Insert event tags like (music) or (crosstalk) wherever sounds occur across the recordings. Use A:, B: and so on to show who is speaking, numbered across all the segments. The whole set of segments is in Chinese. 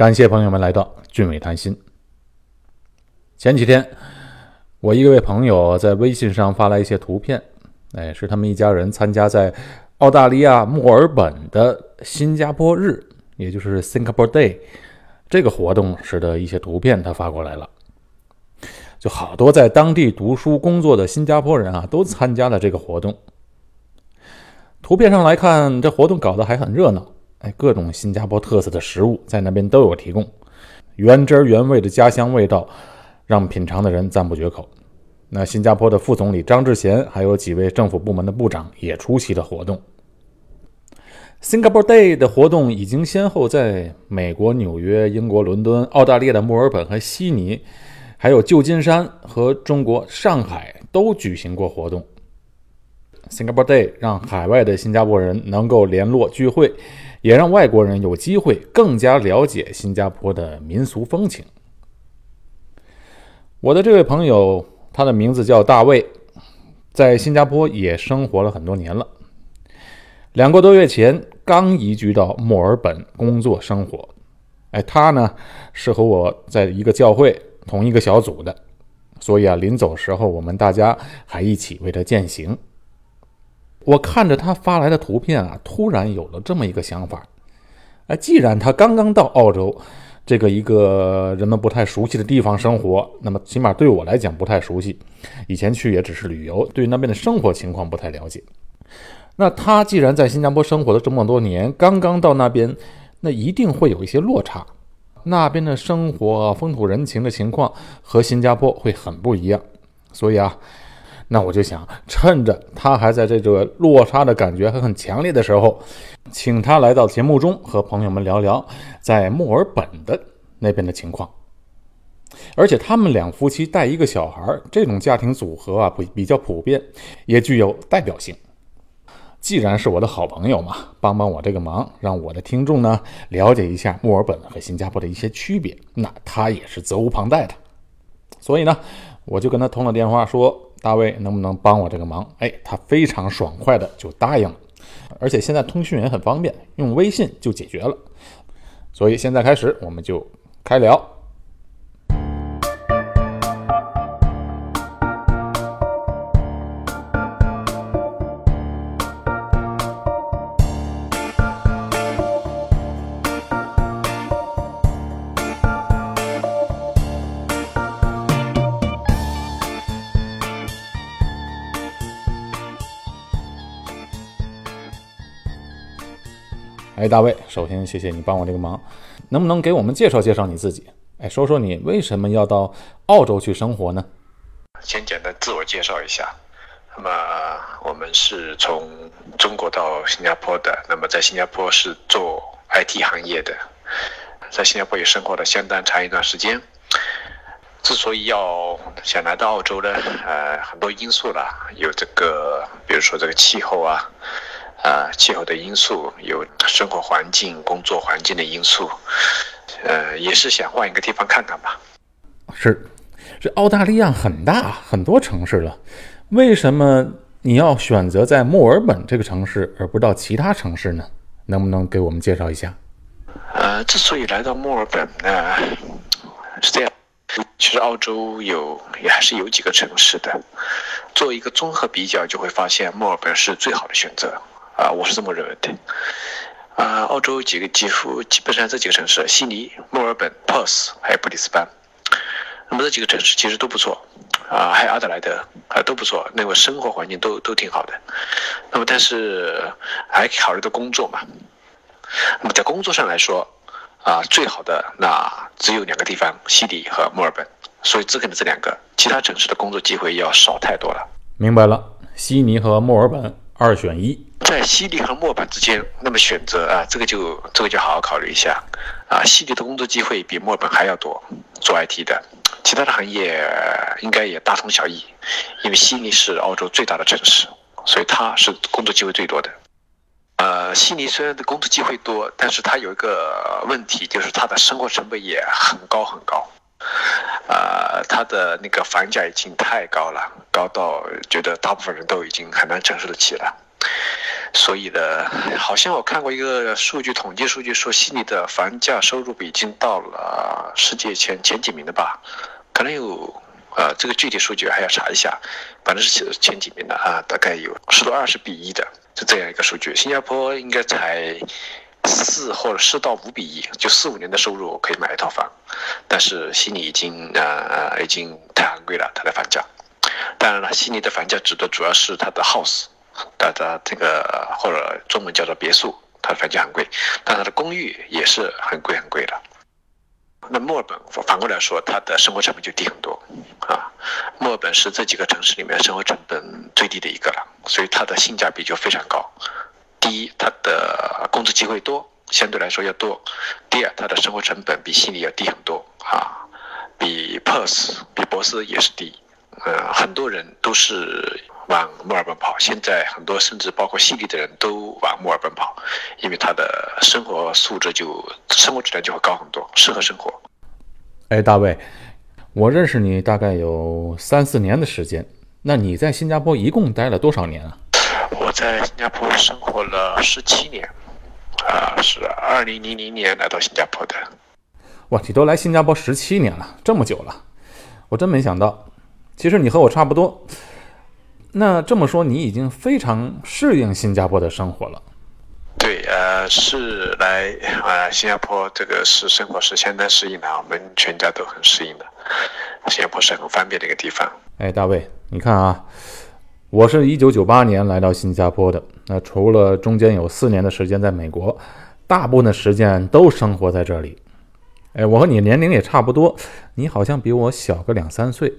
A: 感谢朋友们来到俊伟谈心。前几天，我一位朋友在微信上发来一些图片，哎，是他们一家人参加在澳大利亚墨尔本的新加坡日，也就是 Singapore Day 这个活动时的一些图片，他发过来了。就好多在当地读书工作的新加坡人啊，都参加了这个活动。图片上来看，这活动搞得还很热闹，哎，各种新加坡特色的食物在那边都有提供，原汁原味的家乡味道。让品尝的人赞不绝口。那新加坡的副总理张志贤，还有几位政府部门的部长也出席了活动。Singapore Day 的活动已经先后在美国纽约、英国伦敦、澳大利亚的墨尔本和悉尼，还有旧金山和中国上海都举行过活动。Singapore Day 让海外的新加坡人能够联络聚会，也让外国人有机会更加了解新加坡的民俗风情。我的这位朋友，他的名字叫大卫，在新加坡也生活了很多年了。两个多月前刚移居到墨尔本工作生活。哎，他呢是和我在一个教会同一个小组的，所以啊，临走时候我们大家还一起为他践行。我看着他发来的图片啊，突然有了这么一个想法：哎，既然他刚刚到澳洲。这个一个人们不太熟悉的地方生活，那么起码对我来讲不太熟悉。以前去也只是旅游，对那边的生活情况不太了解。那他既然在新加坡生活了这么多年，刚刚到那边，那一定会有一些落差。那边的生活风土人情的情况和新加坡会很不一样。所以啊，那我就想趁着他还在这个落差的感觉还很强烈的时候。请他来到节目中和朋友们聊聊在墨尔本的那边的情况，而且他们两夫妻带一个小孩，这种家庭组合啊，比比较普遍，也具有代表性。既然是我的好朋友嘛，帮帮我这个忙，让我的听众呢了解一下墨尔本和新加坡的一些区别，那他也是责无旁贷的。所以呢，我就跟他通了电话，说大卫能不能帮我这个忙？哎，他非常爽快的就答应了。而且现在通讯也很方便，用微信就解决了。所以现在开始，我们就开聊。哎，大卫，首先谢谢你帮我这个忙，能不能给我们介绍介绍你自己？哎，说说你为什么要到澳洲去生活呢？
B: 先简单自我介绍一下，那么我们是从中国到新加坡的，那么在新加坡是做 IT 行业的，在新加坡也生活了相当长一段时间。之所以要想来到澳洲呢，呃，很多因素啦，有这个，比如说这个气候啊。啊，气候的因素有生活环境、工作环境的因素，呃，也是想换一个地方看看吧。
A: 是，这澳大利亚很大，很多城市了，为什么你要选择在墨尔本这个城市，而不到其他城市呢？能不能给我们介绍一下？
B: 呃，之所以来到墨尔本呢，是这样，其实澳洲有也还是有几个城市的，做一个综合比较，就会发现墨尔本是最好的选择。啊，我是这么认为的。啊，澳洲几个几乎基本上这几个城市，悉尼、墨尔本、p e r s 还有布里斯班，那么这几个城市其实都不错。啊，还有阿德莱德啊都不错，那个生活环境都都挺好的。那么但是还考虑到工作嘛。那么在工作上来说，啊，最好的那只有两个地方，悉尼和墨尔本，所以只可能这两个，其他城市的工作机会要少太多了。
A: 明白了，悉尼和墨尔本二选一。
B: 在悉尼和墨尔本之间，那么选择啊，这个就这个就好好考虑一下啊。悉尼的工作机会比墨尔本还要多，做 IT 的，其他的行业应该也大同小异。因为悉尼是澳洲最大的城市，所以它是工作机会最多的。呃，悉尼虽然的工作机会多，但是它有一个问题，就是它的生活成本也很高很高。呃，它的那个房价已经太高了，高到觉得大部分人都已经很难承受得起了。所以呢，好像我看过一个数据，统计数据说悉尼的房价收入比已经到了世界前前几名的吧？可能有，呃，这个具体数据还要查一下，反正是前前几名的啊，大概有十多二十比一的，就这样一个数据。新加坡应该才四或者四到五比一，就四五年的收入可以买一套房，但是悉尼已经呃已经太昂贵了，它的房价。当然了，悉尼的房价指的主要是它的 house。它的这个或者中文叫做别墅，它的房价很贵，但它的公寓也是很贵很贵的。那墨尔本反过来说，它的生活成本就低很多啊。墨尔本是这几个城市里面生活成本最低的一个了，所以它的性价比就非常高。第一，它的工作机会多，相对来说要多；第二，它的生活成本比悉尼要低很多啊，比 Perth、比博斯也是低。呃，很多人都是。往墨尔本跑，现在很多甚至包括悉尼的人都往墨尔本跑，因为他的生活素质就生活质量就会高很多，适合生活。
A: 哎，大卫，我认识你大概有三四年的时间，那你在新加坡一共待了多少年啊？
B: 我在新加坡生活了十七年，啊，是二零零零年来到新加坡的。
A: 哇，你都来新加坡十七年了，这么久了，我真没想到。其实你和我差不多。那这么说，你已经非常适应新加坡的生活了。
B: 对，呃，是来呃新加坡这个是生活是相当适应的，我们全家都很适应的。新加坡是很方便的一个地方。
A: 哎，大卫，你看啊，我是一九九八年来到新加坡的，那除了中间有四年的时间在美国，大部分的时间都生活在这里。哎，我和你年龄也差不多，你好像比我小个两三岁。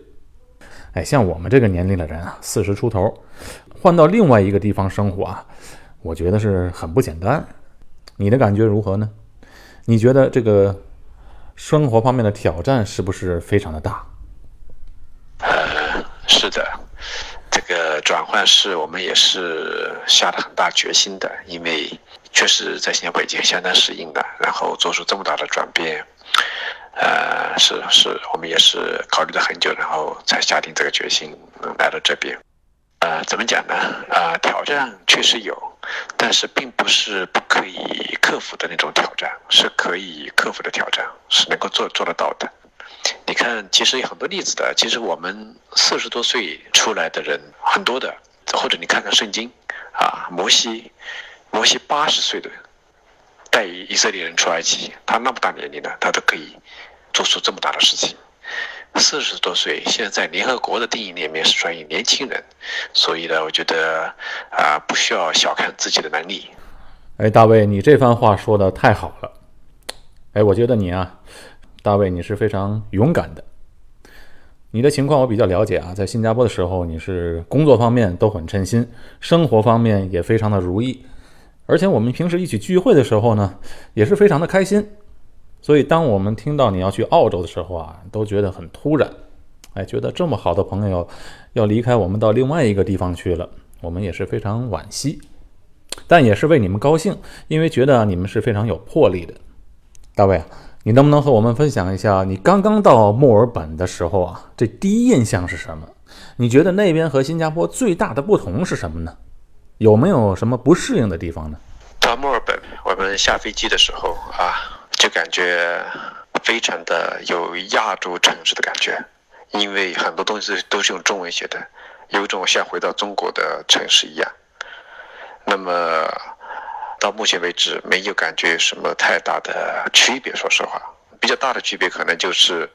A: 哎，像我们这个年龄的人啊，四十出头，换到另外一个地方生活啊，我觉得是很不简单。你的感觉如何呢？你觉得这个生活方面的挑战是不是非常的大？
B: 呃，(laughs) 是的，这个转换是我们也是下了很大决心的，因为确实在新加坡已经相当适应了，然后做出这么大的转变。呃，是是，我们也是考虑了很久，然后才下定这个决心来到这边。呃，怎么讲呢？啊，挑战确实有，但是并不是不可以克服的那种挑战，是可以克服的挑战，是能够做做得到的。你看，其实有很多例子的。其实我们四十多岁出来的人很多的，或者你看看圣经，啊，摩西，摩西八十岁的。带以色列人出埃及，他那么大年龄了，他都可以做出这么大的事情。四十多岁，现在在联合国的定义里面是属于年轻人，所以呢，我觉得啊，不需要小看自己的能力。
A: 哎，大卫，你这番话说的太好了。哎，我觉得你啊，大卫，你是非常勇敢的。你的情况我比较了解啊，在新加坡的时候，你是工作方面都很称心，生活方面也非常的如意。而且我们平时一起聚会的时候呢，也是非常的开心。所以当我们听到你要去澳洲的时候啊，都觉得很突然，哎，觉得这么好的朋友要离开我们到另外一个地方去了，我们也是非常惋惜，但也是为你们高兴，因为觉得你们是非常有魄力的。大卫啊，你能不能和我们分享一下你刚刚到墨尔本的时候啊，这第一印象是什么？你觉得那边和新加坡最大的不同是什么呢？有没有什么不适应的地方呢？
B: 到墨尔本，我们下飞机的时候啊，就感觉非常的有亚洲城市的感觉，因为很多东西都是用中文写的，有种像回到中国的城市一样。那么到目前为止，没有感觉什么太大的区别。说实话，比较大的区别可能就是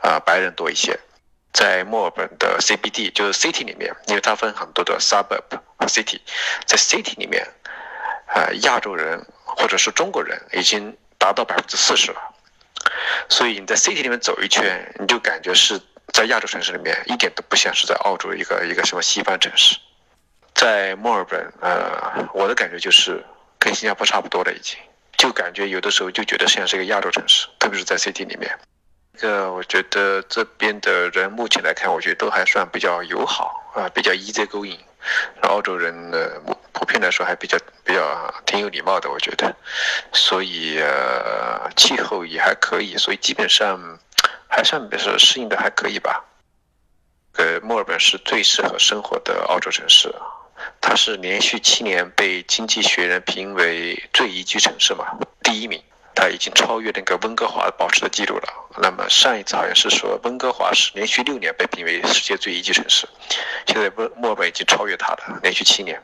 B: 啊，白人多一些。在墨尔本的 CBD，就是 City 里面，因为它分很多的 Suburb 和 City，在 City 里面，啊，亚洲人或者是中国人已经达到百分之四十了，所以你在 City 里面走一圈，你就感觉是在亚洲城市里面，一点都不像是在澳洲一个一个什么西方城市。在墨尔本，呃，我的感觉就是跟新加坡差不多了，已经，就感觉有的时候就觉得像是一个亚洲城市，特别是在 City 里面。这个我觉得这边的人目前来看，我觉得都还算比较友好啊，比较 easy going 澳洲人呢，普遍来说还比较比较挺有礼貌的，我觉得。所以呃，气候也还可以，所以基本上还算是适应的还可以吧。呃，墨尔本是最适合生活的澳洲城市，它是连续七年被《经济学人》评为最宜居城市嘛，第一名。它已经超越那个温哥华保持的记录了。那么上一次好像是说温哥华是连续六年被评为世界最宜居城市，现在温墨尔本已经超越它了，连续七年。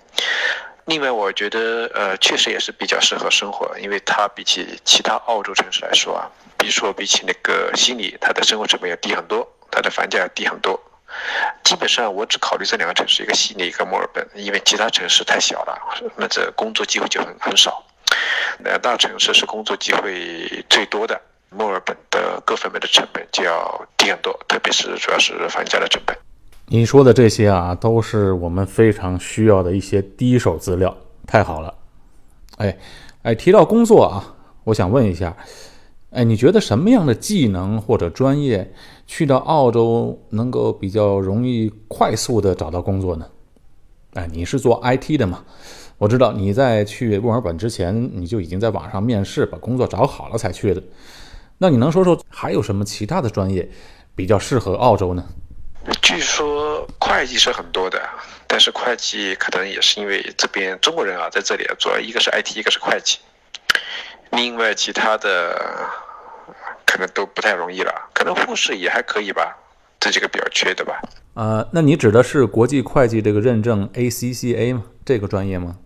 B: 另外，我觉得呃，确实也是比较适合生活，因为它比起其他澳洲城市来说啊，比如说比起那个悉尼，它的生活成本要低很多，它的房价要低很多。基本上我只考虑这两个城市，一个悉尼，一个墨尔本，因为其他城市太小了，那这工作机会就很很少。两大城市是工作机会最多的，墨尔本的各方面的成本就要低很多，特别是主要是房价的成本。
A: 你说的这些啊，都是我们非常需要的一些第一手资料，太好了。哎，哎，提到工作啊，我想问一下，哎，你觉得什么样的技能或者专业去到澳洲能够比较容易快速的找到工作呢？哎，你是做 IT 的嘛？我知道你在去墨尔本之前，你就已经在网上面试，把工作找好了才去的。那你能说说还有什么其他的专业比较适合澳洲呢？
B: 据说会计是很多的，但是会计可能也是因为这边中国人啊在这里，主要一个是 IT，一个是会计，另外其他的可能都不太容易了。可能护士也还可以吧，这几个比较缺的吧。
A: 呃，那你指的是国际会计这个认证 ACCA 吗？这个专业吗？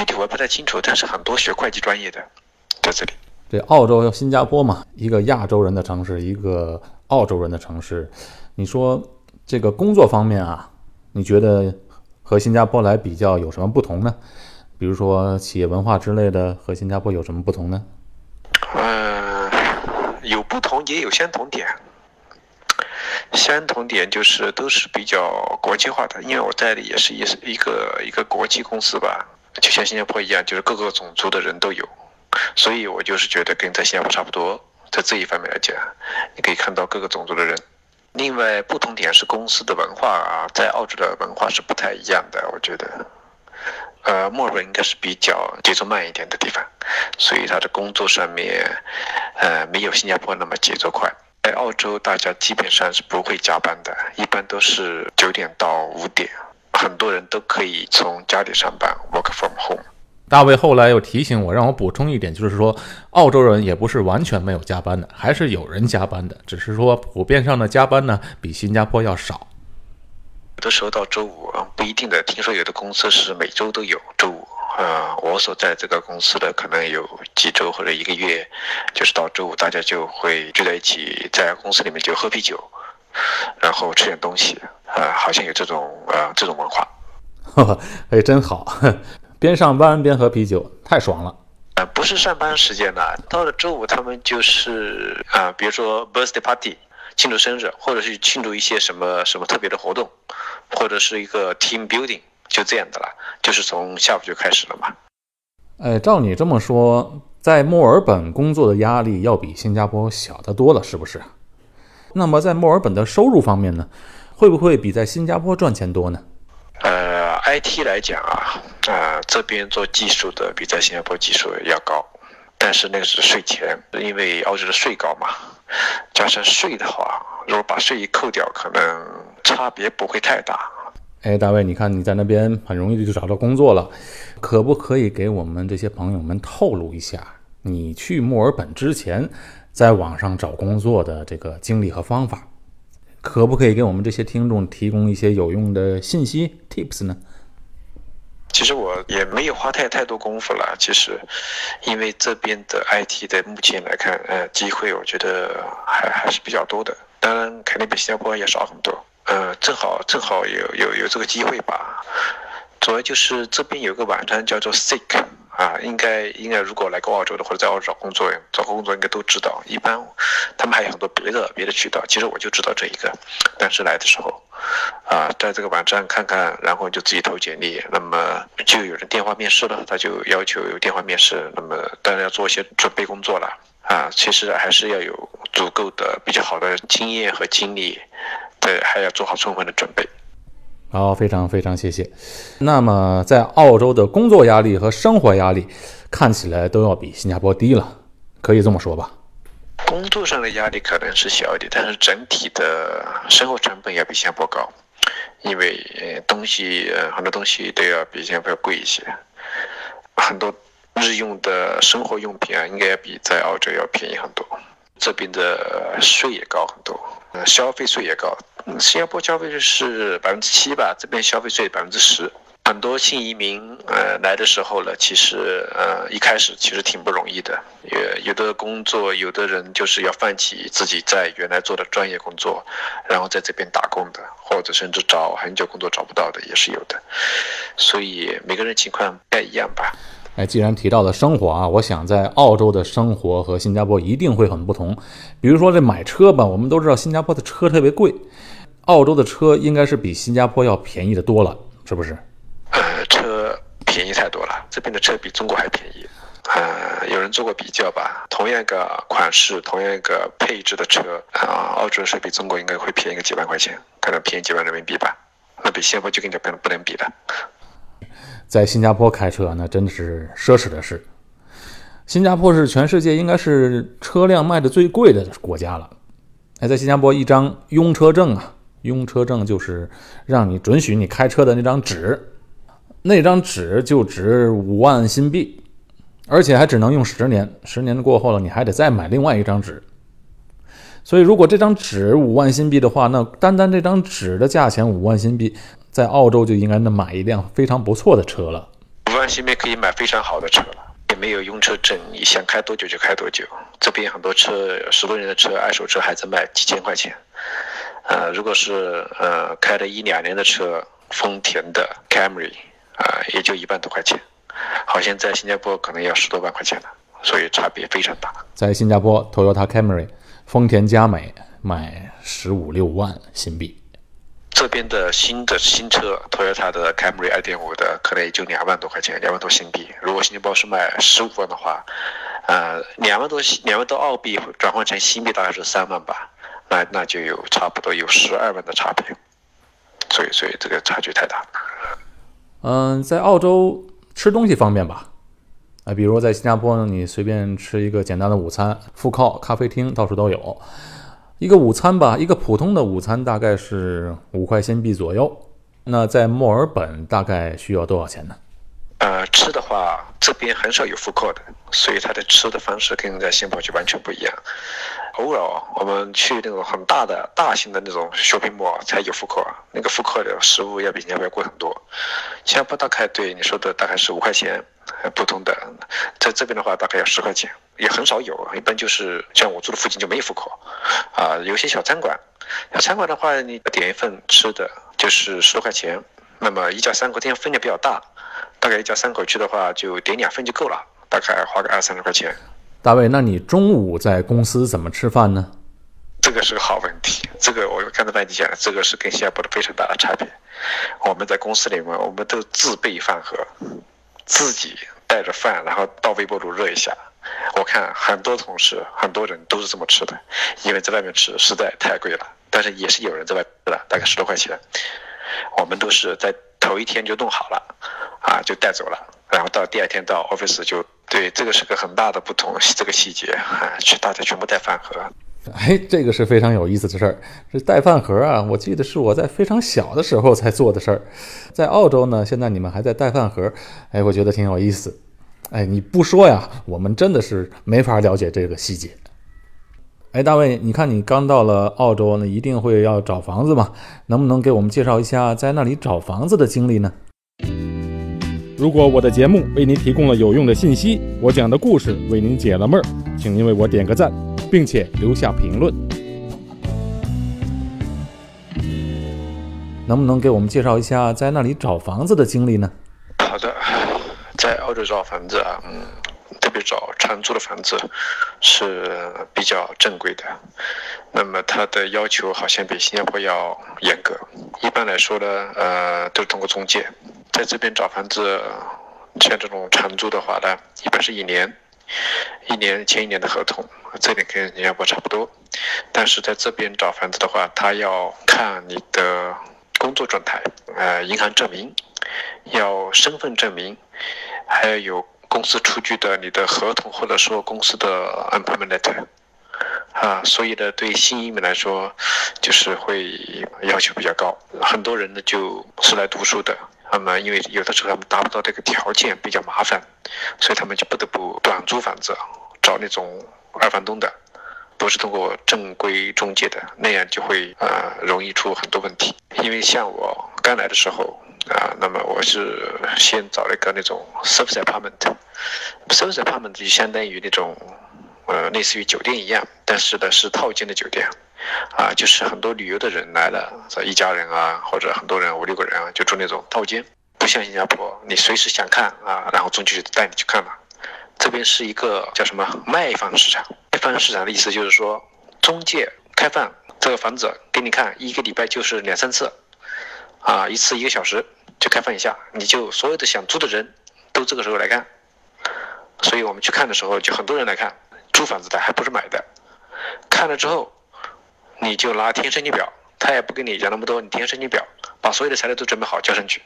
B: 呃，具体我不太清楚，但是很多学会计专业的在这里。
A: 这澳洲、新加坡嘛，一个亚洲人的城市，一个澳洲人的城市，你说？这个工作方面啊，你觉得和新加坡来比较有什么不同呢？比如说企业文化之类的，和新加坡有什么不同呢？
B: 嗯，有不同也有相同点。相同点就是都是比较国际化的，因为我在的也是一一个一个国际公司吧，就像新加坡一样，就是各个种族的人都有，所以我就是觉得跟在新加坡差不多，在这一方面来讲，你可以看到各个种族的人。另外，不同点是公司的文化啊，在澳洲的文化是不太一样的。我觉得，呃，墨尔本应该是比较节奏慢一点的地方，所以他的工作上面，呃，没有新加坡那么节奏快。在澳洲，大家基本上是不会加班的，一般都是九点到五点，很多人都可以从家里上班，work from home。
A: 大卫后来又提醒我，让我补充一点，就是说，澳洲人也不是完全没有加班的，还是有人加班的，只是说普遍上的加班呢比新加坡要少。
B: 有的时候到周五啊不一定的，听说有的公司是每周都有周五。呃，我所在这个公司的可能有几周或者一个月，就是到周五大家就会聚在一起，在公司里面就喝啤酒，然后吃点东西，啊，好像有这种呃这种文化。(laughs)
A: 哎，真好。边上班边喝啤酒，太爽了。
B: 呃，不是上班时间的，到了周五他们就是啊，比如说 birthday party，庆祝生日，或者是庆祝一些什么什么特别的活动，或者是一个 team building，就这样的了，就是从下午就开始了嘛。
A: 哎，照你这么说，在墨尔本工作的压力要比新加坡小得多了，是不是？那么在墨尔本的收入方面呢，会不会比在新加坡赚钱多呢？
B: 呃，IT 来讲啊，啊这边做技术的比在新加坡技术要高，但是那个是税前，因为澳洲的税高嘛，加上税的话，如果把税一扣掉，可能差别不会太大。
A: 哎，大卫，你看你在那边很容易就找到工作了，可不可以给我们这些朋友们透露一下，你去墨尔本之前在网上找工作的这个经历和方法？可不可以给我们这些听众提供一些有用的信息 tips 呢？
B: 其实我也没有花太太多功夫了。其实，因为这边的 IT 的目前来看，呃，机会我觉得还还是比较多的。当然，肯定比新加坡要少很多。呃，正好正好有有有这个机会吧。主要就是这边有个网站叫做 Seek。啊，应该应该，如果来过澳洲的或者在澳洲找工作，找工作应该都知道。一般他们还有很多别的别的渠道，其实我就知道这一个。但是来的时候，啊，在这个网站看看，然后就自己投简历，那么就有人电话面试了，他就要求有电话面试，那么当然要做一些准备工作了。啊，其实还是要有足够的比较好的经验和经历，对，还要做好充分的准备。
A: 好，非常非常谢谢。那么，在澳洲的工作压力和生活压力，看起来都要比新加坡低了，可以这么说吧？
B: 工作上的压力可能是小一点，但是整体的生活成本要比新加坡高，因为东西呃很多东西都要比新加坡贵一些，很多日用的生活用品啊，应该要比在澳洲要便宜很多。这边的税也高很多，呃，消费税也高。新加坡消费税是百分之七吧，这边消费税百分之十。很多新移民呃来的时候呢，其实呃一开始其实挺不容易的，有有的工作，有的人就是要放弃自己在原来做的专业工作，然后在这边打工的，或者甚至找很久工作找不到的也是有的，所以每个人情况不太一样吧。
A: 哎，既然提到了生活啊，我想在澳洲的生活和新加坡一定会很不同。比如说这买车吧，我们都知道新加坡的车特别贵，澳洲的车应该是比新加坡要便宜的多了，是不是？
B: 呃，车便宜太多了，这边的车比中国还便宜。呃，有人做过比较吧？同样一个款式、同样一个配置的车啊，澳洲的车比中国应该会便宜个几万块钱，可能便宜几万人民币吧。那比新加坡就更加不能不能比了。
A: 在新加坡开车那真的是奢侈的事。新加坡是全世界应该是车辆卖的最贵的国家了。哎，在新加坡一张拥车证啊，拥车证就是让你准许你开车的那张纸，那张纸就值五万新币，而且还只能用十年，十年过后了你还得再买另外一张纸。所以如果这张纸五万新币的话，那单单这张纸的价钱五万新币。在澳洲就应该能买一辆非常不错的车了。
B: 五万新币可以买非常好的车了，也没有用车证，你想开多久就开多久。这边很多车，十多年的车，二手车还在卖几千块钱。呃，如果是呃开了一两年的车，丰田的 Camry 啊，也就一万多块钱，好像在新加坡可能要十多万块钱了，所以差别非常大。
A: 在新加坡，Toyota Camry，丰田佳美卖十五六万新币。
B: 这边的新的新车，Toyota 的 Camry 2.5的，可能也就两万多块钱，两万多新币。如果新加坡是卖十五万的话，呃，两万多两万多澳币转换成新币大概是三万吧，那那就有差不多有十二万的差别。所以，所以这个差距太大。
A: 嗯，在澳洲吃东西方便吧？啊，比如在新加坡呢，你随便吃一个简单的午餐，富靠咖啡厅到处都有。一个午餐吧，一个普通的午餐大概是五块新币左右。那在墨尔本大概需要多少钱呢？
B: 呃，吃的话，这边很少有复刻的，所以它的吃的方式跟在新加坡完全不一样。偶尔我们去那种很大的、大型的那种 shopping mall 才有复刻，那个复刻的食物要比新加坡要贵很多。新加坡大概对你说的大概是五块钱，普通的，在这边的话大概要十块钱。也很少有，一般就是像我住的附近就没有复刻，啊，有些小餐馆，小餐馆的话，你点一份吃的就是十多块钱，那么一家三口，这样分量比较大，大概一家三口去的话，就点两份就够了，大概花个二三十块钱。
A: 大卫，那你中午在公司怎么吃饭呢？
B: 这个是个好问题，这个我刚才跟你讲，这个是跟新加坡的非常大的差别。我们在公司里面，我们都自备饭盒，自己带着饭，然后到微波炉热一下。我看很多同事、很多人都是这么吃的，因为在外面吃实在太贵了。但是也是有人在外吃的，大概十多块钱。我们都是在头一天就弄好了，啊，就带走了，然后到第二天到 office 就对，这个是个很大的不同，这个细节啊，去大家全部带饭盒。
A: 哎，这个是非常有意思的事儿，这带饭盒啊，我记得是我在非常小的时候才做的事儿。在澳洲呢，现在你们还在带饭盒，哎，我觉得挺有意思。哎，你不说呀，我们真的是没法了解这个细节。哎，大卫，你看你刚到了澳洲，那一定会要找房子嘛？能不能给我们介绍一下在那里找房子的经历呢？如果我的节目为您提供了有用的信息，我讲的故事为您解了闷儿，请您为我点个赞，并且留下评论。能不能给我们介绍一下在那里找房子的经历呢？
B: 好的。在澳洲找房子啊，嗯，特别找长租的房子是比较正规的。那么它的要求好像比新加坡要严格。一般来说呢，呃，都是通过中介。在这边找房子，像这种长租的话呢，一般是一年，一年签一年的合同，这点跟新加坡差不多。但是在这边找房子的话，他要看你的工作状态，呃，银行证明，要身份证明。还要有公司出具的你的合同，或者说公司的 employment letter，啊，所以呢，对新移民来说，就是会要求比较高。很多人呢就是来读书的，那么因为有的时候他们达不到这个条件，比较麻烦，所以他们就不得不短租房子，找那种二房东的，不是通过正规中介的，那样就会啊容易出很多问题。因为像我刚来的时候啊，那么我是先找了一个那种 service apartment，service apartment 就相当于那种。呃，类似于酒店一样，但是呢是套间的酒店，啊，就是很多旅游的人来了，这一家人啊，或者很多人五六个人啊，就住那种套间，不像新加坡，你随时想看啊，然后中介就带你去看了。这边是一个叫什么卖方市场，卖方市场的意思就是说，中介开放这个房子给你看，一个礼拜就是两三次，啊，一次一个小时就开放一下，你就所有的想租的人都这个时候来看，所以我们去看的时候就很多人来看。租房子的还不是买的，看了之后，你就拿填申请表，他也不跟你讲那么多，你填申请表，把所有的材料都准备好交上去，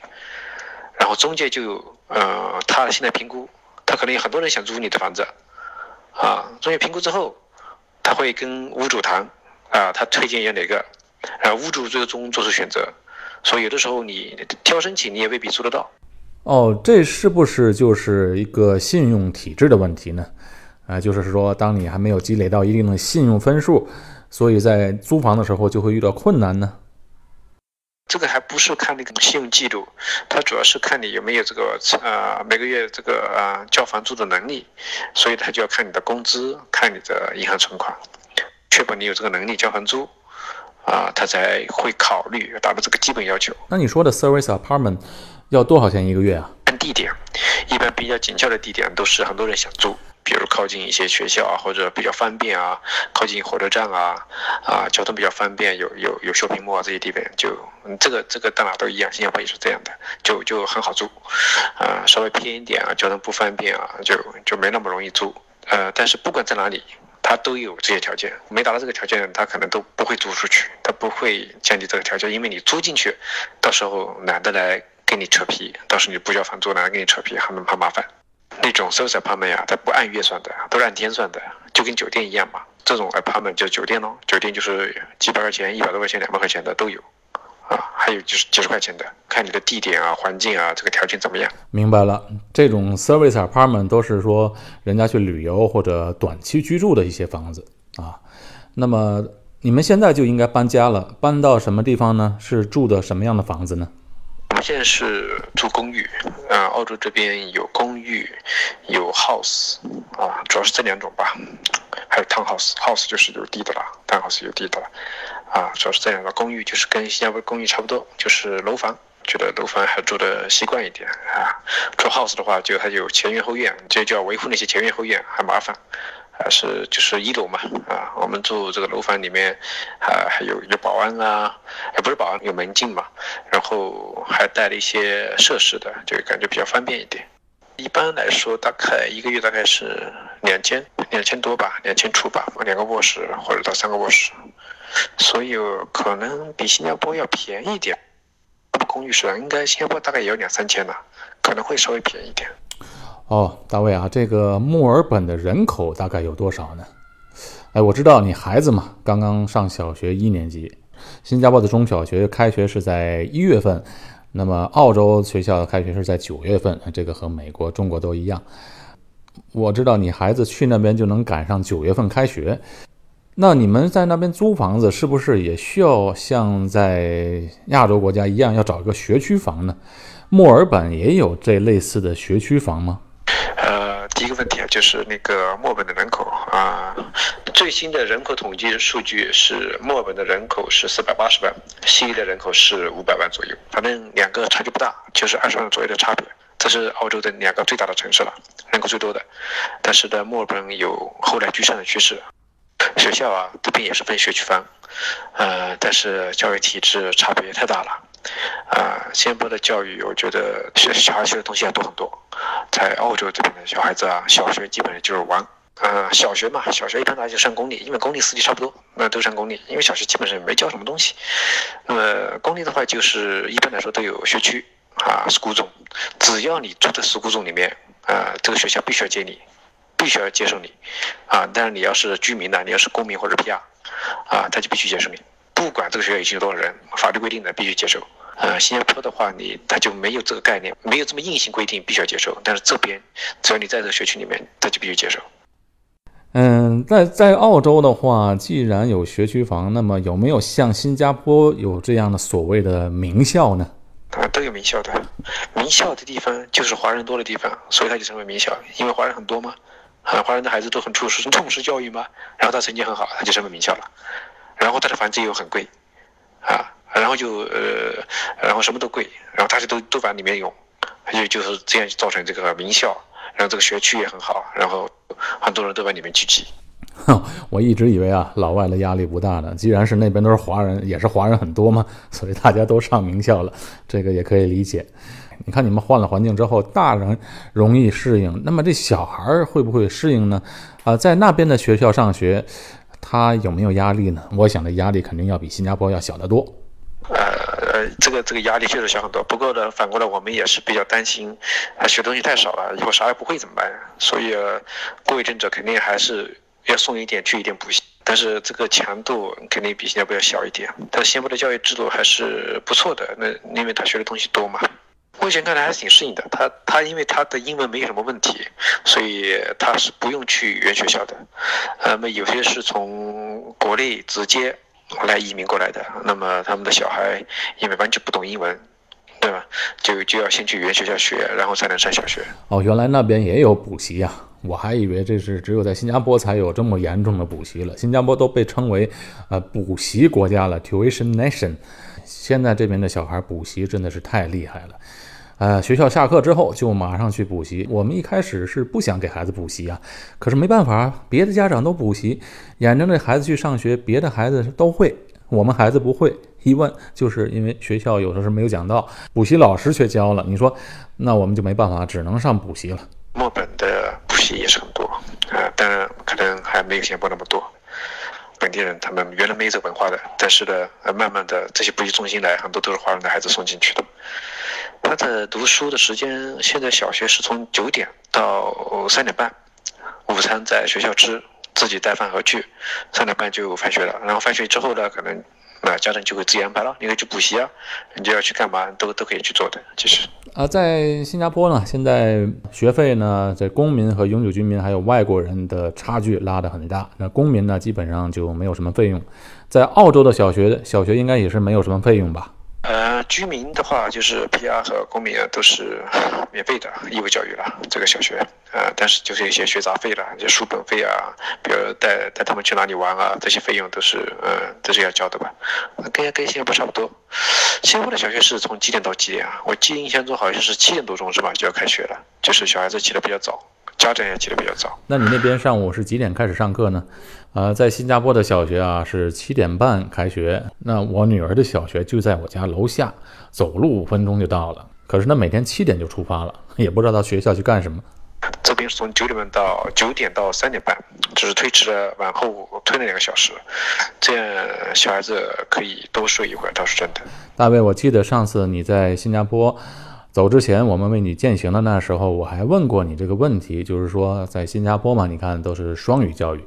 B: 然后中介就呃，他现在评估，他可能有很多人想租你的房子，啊，中介评估之后，他会跟屋主谈，啊，他推荐要哪个，然后屋主最终做出选择，所以有的时候你挑申请你也未必租得到。
A: 哦，这是不是就是一个信用体制的问题呢？啊，就是说，当你还没有积累到一定的信用分数，所以在租房的时候就会遇到困难呢。
B: 这个还不是看那个信用记录，它主要是看你有没有这个呃每个月这个呃交房租的能力，所以它就要看你的工资，看你的银行存款，确保你有这个能力交房租，啊，他才会考虑达到这个基本要求。
A: 那你说的 service apartment 要多少钱一个月啊？
B: 看地点，一般比较紧俏的地点都是很多人想住。比如靠近一些学校啊，或者比较方便啊，靠近火车站啊，啊，交通比较方便，有有有 shopping mall 这些地方，就这个这个到哪都一样，新加坡也是这样的，就就很好租，啊，稍微偏一点啊，交通不方便啊，就就没那么容易租，呃，但是不管在哪里，他都有这些条件，没达到这个条件，他可能都不会租出去，他不会降低这个条件，因为你租进去，到时候懒得来跟你扯皮，到时候你不交房租，懒得跟你扯皮，还能怕麻烦。那种 service apartment 呀，它不按月算的，都是按天算的，就跟酒店一样嘛。这种 apartment 就是酒店咯，酒店就是几百块钱、一百多块钱、两百块钱的都有，啊，还有就是几十块钱的，看你的地点啊、环境啊，这个条件怎么样。
A: 明白了，这种 service apartment 都是说人家去旅游或者短期居住的一些房子啊。那么你们现在就应该搬家了，搬到什么地方呢？是住的什么样的房子呢？
B: 我们现在是住公寓，啊，澳洲这边有公寓，有 house，啊，主要是这两种吧，还有 townhouse，house 就是有地的了，townhouse 有地的了，啊，主要是这两个公寓就是跟新加坡公寓差不多，就是楼房，觉得楼房还住的习惯一点啊，住 house 的话就它有前院后院，这就要维护那些前院后院，还麻烦。还是就是一楼嘛，啊，我们住这个楼房里面，啊，还有有保安啊，也不是保安，有门禁嘛，然后还带了一些设施的，就感觉比较方便一点。一般来说，大概一个月大概是两千，两千多吧，两千出吧，两个卧室或者到三个卧室，所以可能比新加坡要便宜点。公寓是应该新加坡大概也要两三千呢，可能会稍微便宜点。
A: 哦，大卫啊，这个墨尔本的人口大概有多少呢？哎，我知道你孩子嘛，刚刚上小学一年级。新加坡的中小学开学是在一月份，那么澳洲学校开学是在九月份，这个和美国、中国都一样。我知道你孩子去那边就能赶上九月份开学，那你们在那边租房子是不是也需要像在亚洲国家一样要找一个学区房呢？墨尔本也有这类似的学区房吗？
B: 一个问题啊，就是那个墨尔本的人口啊，最新的人口统计数据是墨尔本的人口是四百八十万，悉尼的人口是五百万左右，反正两个差距不大，就是二十万左右的差别。这是澳洲的两个最大的城市了，人口最多的。但是呢，墨尔本有后来居上的趋势。学校啊，这边也是分学区房，呃，但是教育体制差别太大了。啊，新加坡的教育，我觉得学小孩学的东西要多很多。在澳洲这边的小孩子啊，小学基本上就是玩。啊，小学嘛，小学一般大家就上公立，因为公立私立差不多，那都上公立。因为小学基本上没教什么东西。那么公立的话，就是一般来说都有学区啊，school zone。只要你住在 school zone 里面，啊，这个学校必须要接你。必须要接受你，啊，但是你要是居民呢，你要是公民或者 PR，啊，他就必须接受你，不管这个学校已经有多少人，法律规定的必须接受。呃，新加坡的话，你他就没有这个概念，没有这么硬性规定必须要接受，但是这边只要你在这个学区里面，他就必须接受。
A: 嗯，在在澳洲的话，既然有学区房，那么有没有像新加坡有这样的所谓的名校呢？
B: 啊，都有名校的，名校的地方就是华人多的地方，所以它就成为名校，因为华人很多嘛，啊，华人的孩子都很重视重视教育嘛，然后他成绩很好，他就成为名校了，然后他的房子又很贵，啊，然后就呃，然后什么都贵，然后大家都都往里面涌，就就是这样造成这个名校，然后这个学区也很好，然后很多人都往里面聚集。
A: 哼，(laughs) 我一直以为啊，老外的压力不大呢。既然是那边都是华人，也是华人很多嘛，(laughs) 所以大家都上名校了，这个也可以理解。你看你们换了环境之后，大人容易适应，那么这小孩会不会适应呢？啊，在那边的学校上学，他有没有压力呢？我想的压力肯定要比新加坡要小得多。
B: 呃呃，这个这个压力确实小很多。不过呢，反过来我们也是比较担心，啊，学东西太少了，以后啥也不会怎么办？所以，过一阵子肯定还是。要送一点去一点补习，但是这个强度肯定比新加坡要小一点。但新加坡的教育制度还是不错的，那因为他学的东西多嘛。目前看来还是挺适应的。他他因为他的英文没有什么问题，所以他是不用去语言学校的。那么有些是从国内直接来移民过来的，那么他们的小孩因为完全不懂英文。对吧？就就要先去语言学校学，然后才能上小学。
A: 哦，原来那边也有补习呀！我还以为这是只有在新加坡才有这么严重的补习了。新加坡都被称为呃补习国家了，tuition nation。现在这边的小孩补习真的是太厉害了。呃，学校下课之后就马上去补习。我们一开始是不想给孩子补习啊，可是没办法，别的家长都补习，眼睁着孩子去上学，别的孩子都会。我们孩子不会，一问就是因为学校有的时候没有讲到，补习老师却教了。你说，那我们就没办法，只能上补习了。
B: 也是很多啊，当然可能还没有新加坡那么多。本地人他们原来没有这个文化的，但是呢，慢慢的这些补习中心来，很多都是华人的孩子送进去的。他的读书的时间，现在小学是从九点到三点半，午餐在学校吃。自己带饭回去，三点半就放学了。然后放学之后呢，可能那家长就会自己安排了，你可以去补习啊，你就要去干嘛，都都可以去做的。其实
A: 啊，在新加坡呢，现在学费呢，在公民和永久居民还有外国人的差距拉得很大。那公民呢，基本上就没有什么费用。在澳洲的小学，小学应该也是没有什么费用吧？
B: 呃，居民的话就是 PR 和公民啊，都是 (laughs) 免费的义务教育了。这个小学，呃，但是就是一些学杂费了，就书本费啊，比如带带他们去哪里玩啊，这些费用都是呃都是要交的吧？跟跟新加坡差不多。新加坡的小学是从几点到几点啊？我记印象中好像是七点多钟是吧？就要开学了，就是小孩子起得比较早。家长也起得比较早。
A: 那你那边上午是几点开始上课呢？呃，在新加坡的小学啊是七点半开学。那我女儿的小学就在我家楼下，走路五分钟就到了。可是呢，每天七点就出发了，也不知道到学校去干什么。
B: 这边是从九点半到九点到三点半，只是推迟了往后推了两个小时，这样小孩子可以多睡一会儿，倒是真的。
A: 大卫，我记得上次你在新加坡。走之前，我们为你践行的那时候，我还问过你这个问题，就是说在新加坡嘛，你看都是双语教育，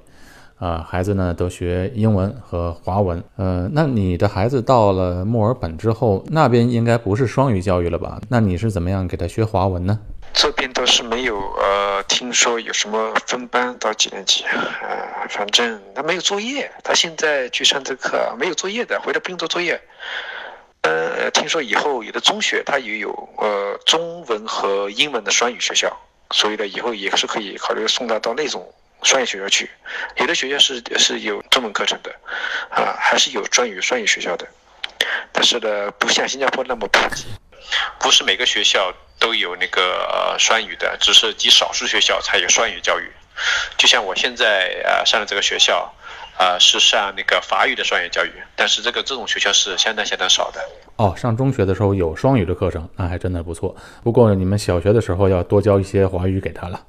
A: 啊，孩子呢都学英文和华文，呃，那你的孩子到了墨尔本之后，那边应该不是双语教育了吧？那你是怎么样给他学华文呢？
B: 这边倒是没有，呃，听说有什么分班到几年级，呃，反正他没有作业，他现在去上这课没有作业的，回来不用做作业。呃，听说以后有的中学他也有呃中文和英文的双语学校，所以呢，以后也是可以考虑送他到那种双语学校去。有的学校是是有中文课程的，啊，还是有专语双语学校的，但是呢，不像新加坡那么普及，不是每个学校都有那个双语的，只是极少数学校才有双语教育。就像我现在啊上的这个学校。啊，是上那个法语的双语教育，但是这个这种学校是相当相当少的。
A: 哦，上中学的时候有双语的课程，那还真的不错。不过你们小学的时候要多教一些华语给他了。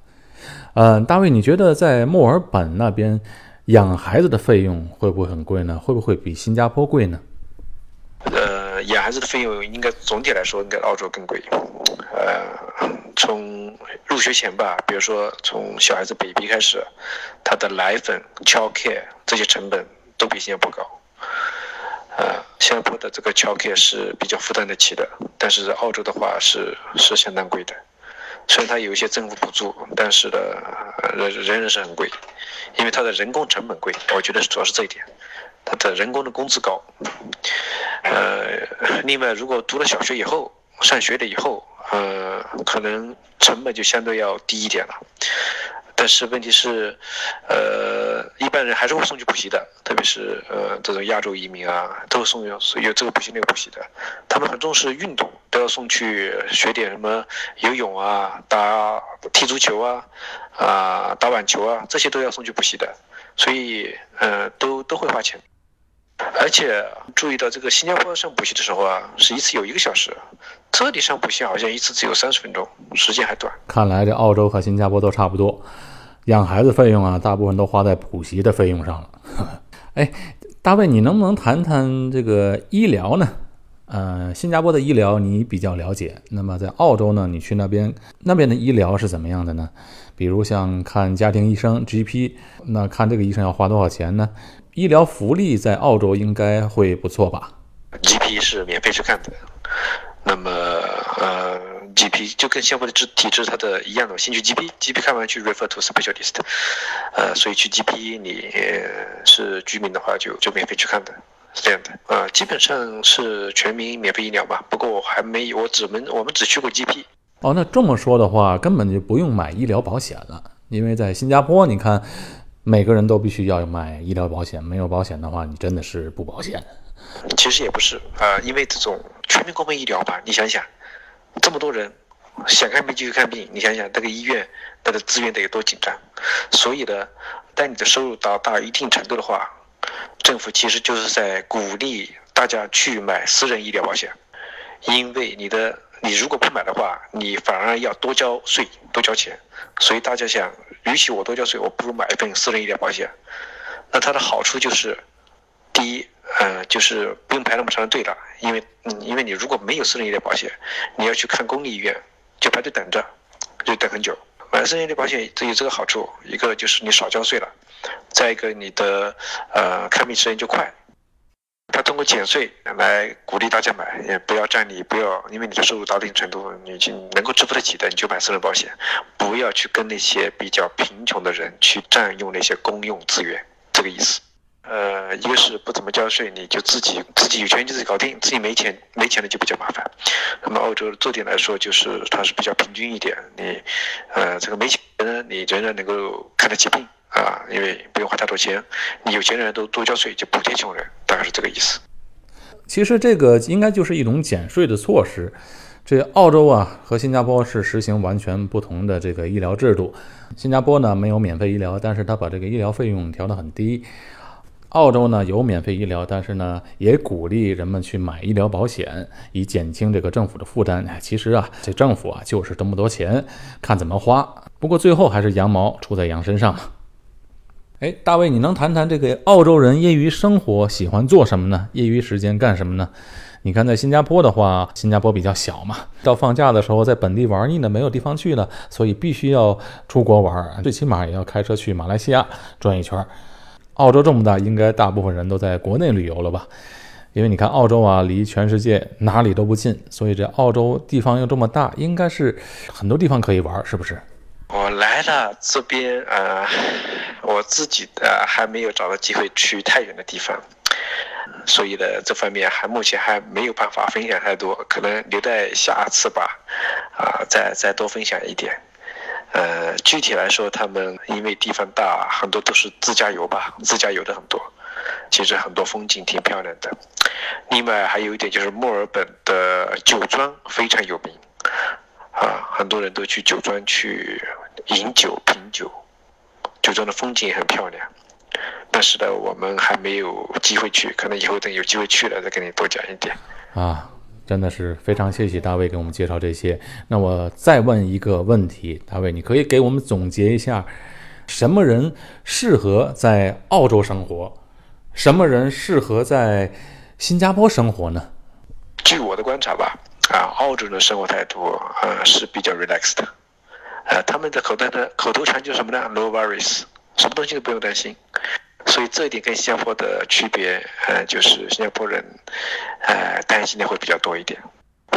A: 嗯，大卫，你觉得在墨尔本那边养孩子的费用会不会很贵呢？会不会比新加坡贵呢？
B: 呃。养孩子的费用应该总体来说应该澳洲更贵。呃，从入学前吧，比如说从小孩子 baby 开始，他的奶粉、child care 这些成本都比新加坡高。呃，新加坡的这个 child care 是比较负担得起的，但是澳洲的话是是相当贵的。虽然它有一些政府补助，但是呢，仍仍然是很贵，因为它的人工成本贵。我觉得主要是这一点，它的人工的工资高。呃，另外，如果读了小学以后，上学了以后，呃，可能成本就相对要低一点了。但是问题是，呃，一般人还是会送去补习的，特别是呃这种亚洲移民啊，都送有有这个补习那个补习的。他们很重视运动，都要送去学点什么游泳啊、打踢足球啊、啊打网球啊，这些都要送去补习的。所以，呃，都都会花钱。而且注意到这个新加坡上补习的时候啊，是一次有一个小时，这里上补习好像一次只有三十分钟，时间还短。
A: 看来这澳洲和新加坡都差不多，养孩子费用啊，大部分都花在补习的费用上了。哎，大卫，你能不能谈谈这个医疗呢？呃，新加坡的医疗你比较了解，那么在澳洲呢，你去那边那边的医疗是怎么样的呢？比如像看家庭医生 GP，那看这个医生要花多少钱呢？医疗福利在澳洲应该会不错吧
B: ？GP 是免费去看的，那么呃，GP 就跟新加坡的制体制它的一样的，先去 GP，GP 看完去 refer to specialist，呃，所以去 GP 你是居民的话就就免费去看的，是这样的，呃，基本上是全民免费医疗吧。不过我还没有，我只们我们只去过 GP。
A: 哦，那这么说的话，根本就不用买医疗保险了，因为在新加坡，你看。每个人都必须要买医疗保险，没有保险的话，你真的是不保险。
B: 其实也不是啊，因为这种全民公费医疗吧，你想想，这么多人想看病就去看病，你想想那个医院它的资源得有多紧张。所以呢，当你的收入达到一定程度的话，政府其实就是在鼓励大家去买私人医疗保险，因为你的你如果不买的话，你反而要多交税、多交钱。所以大家想。与其我多交税，我不如买一份私人医疗保险。那它的好处就是，第一，呃，就是不用排那么长的队了，因为，嗯，因为你如果没有私人医疗保险，你要去看公立医院，就排队等着，就等很久。买私人医疗保险这有这个好处，一个就是你少交税了，再一个你的，呃，看病时间就快。他通过减税来鼓励大家买，也不要占你不要，因为你的收入到一定程度，你已经能够支付得起的，你就买私人保险，不要去跟那些比较贫穷的人去占用那些公用资源，这个意思。呃，一个是不怎么交税，你就自己自己有钱就自己搞定，自己没钱没钱的就比较麻烦。那么澳洲这点来说，就是它是比较平均一点，你呃这个没钱呢，你仍然能够看得起病。啊，因为不用花太多钱，你有钱人都多交税，就补贴穷人，大概是这个意思。
A: 其实这个应该就是一种减税的措施。这澳洲啊和新加坡是实行完全不同的这个医疗制度。新加坡呢没有免费医疗，但是他把这个医疗费用调得很低。澳洲呢有免费医疗，但是呢也鼓励人们去买医疗保险，以减轻这个政府的负担。其实啊，这政府啊就是这么多钱，看怎么花。不过最后还是羊毛出在羊身上嘛。哎，大卫，你能谈谈这个澳洲人业余生活喜欢做什么呢？业余时间干什么呢？你看，在新加坡的话，新加坡比较小嘛，到放假的时候在本地玩腻了，没有地方去了，所以必须要出国玩，最起码也要开车去马来西亚转一圈。澳洲这么大，应该大部分人都在国内旅游了吧？因为你看，澳洲啊，离全世界哪里都不近，所以这澳洲地方又这么大，应该是很多地方可以玩，是不是？
B: 我来了这边，呃，我自己的还没有找到机会去太远的地方，所以呢，这方面还目前还没有办法分享太多，可能留待下次吧，啊，再再多分享一点。呃，具体来说，他们因为地方大，很多都是自驾游吧，自驾游的很多，其实很多风景挺漂亮的。另外还有一点就是墨尔本的酒庄非常有名。啊，很多人都去酒庄去饮酒品酒，酒庄的风景也很漂亮。但是呢，我们还没有机会去，可能以后等有机会去了再跟你多讲一点。
A: 啊，真的是非常谢谢大卫给我们介绍这些。那我再问一个问题，大卫，你可以给我们总结一下，什么人适合在澳洲生活，什么人适合在新加坡生活呢？
B: 据我的观察吧，啊，澳洲人的生活态度啊是比较 relaxed 的，呃，他们的口袋的口头禅就是什么呢？No worries，什么东西都不用担心。所以这一点跟新加坡的区别，呃，就是新加坡人，呃，担心的会比较多一点，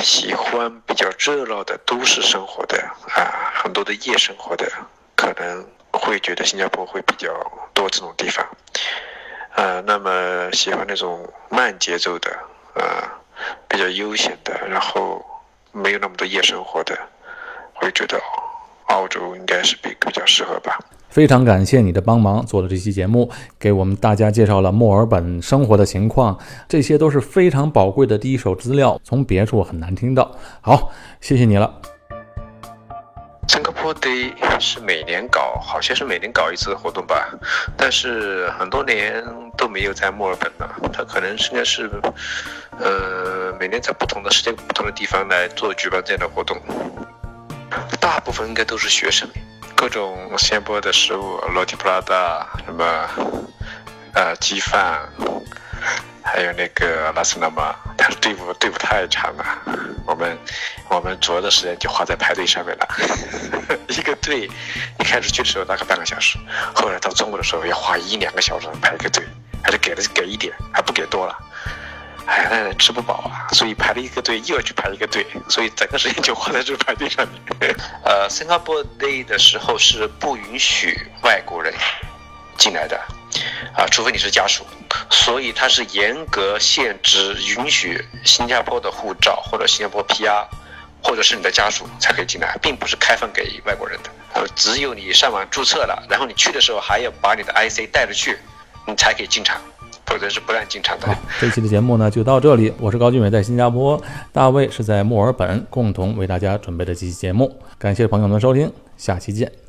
B: 喜欢比较热闹的都市生活的啊，很多的夜生活的，可能会觉得新加坡会比较多这种地方，呃，那么喜欢那种慢节奏的，呃，比较悠闲的，然后没有那么多夜生活的，会觉得澳洲应该是比比较适合吧。
A: 非常感谢你的帮忙，做了这期节目，给我们大家介绍了墨尔本生活的情况，这些都是非常宝贵的第一手资料，从别处很难听到。好，谢谢你了。
B: 新加坡 Day 是每年搞，好像是每年搞一次活动吧，但是很多年都没有在墨尔本了。它可能应该是，呃，每年在不同的时间不同的地方来做举办这样的活动，大部分应该都是学生。各种新加坡的食物，罗提普拉达，什么，呃，鸡饭，还有那个拉斯纳玛，但是队伍队伍太长了，我们我们主要的时间就花在排队上面了。(laughs) 一个队一开始去的时候大概半个小时，后来到中午的时候要花一两个小时排一个队，还是给的给一点，还不给多了。哎，那吃不饱啊，所以排了一个队，又要去排一个队，所以整个时间就花在这排队上面。(laughs) 呃，Singapore Day 的时候是不允许外国人进来的，啊，除非你是家属，所以它是严格限制，允许新加坡的护照或者新加坡 PR，或者是你的家属才可以进来，并不是开放给外国人的。呃，只有你上网注册了，然后你去的时候还要把你的 IC 带着去，你才可以进场。否则是不让进场的。
A: 好，这期的节目呢就到这里。我是高俊伟，在新加坡，大卫是在墨尔本，共同为大家准备的这期节目。感谢朋友们的收听，下期见。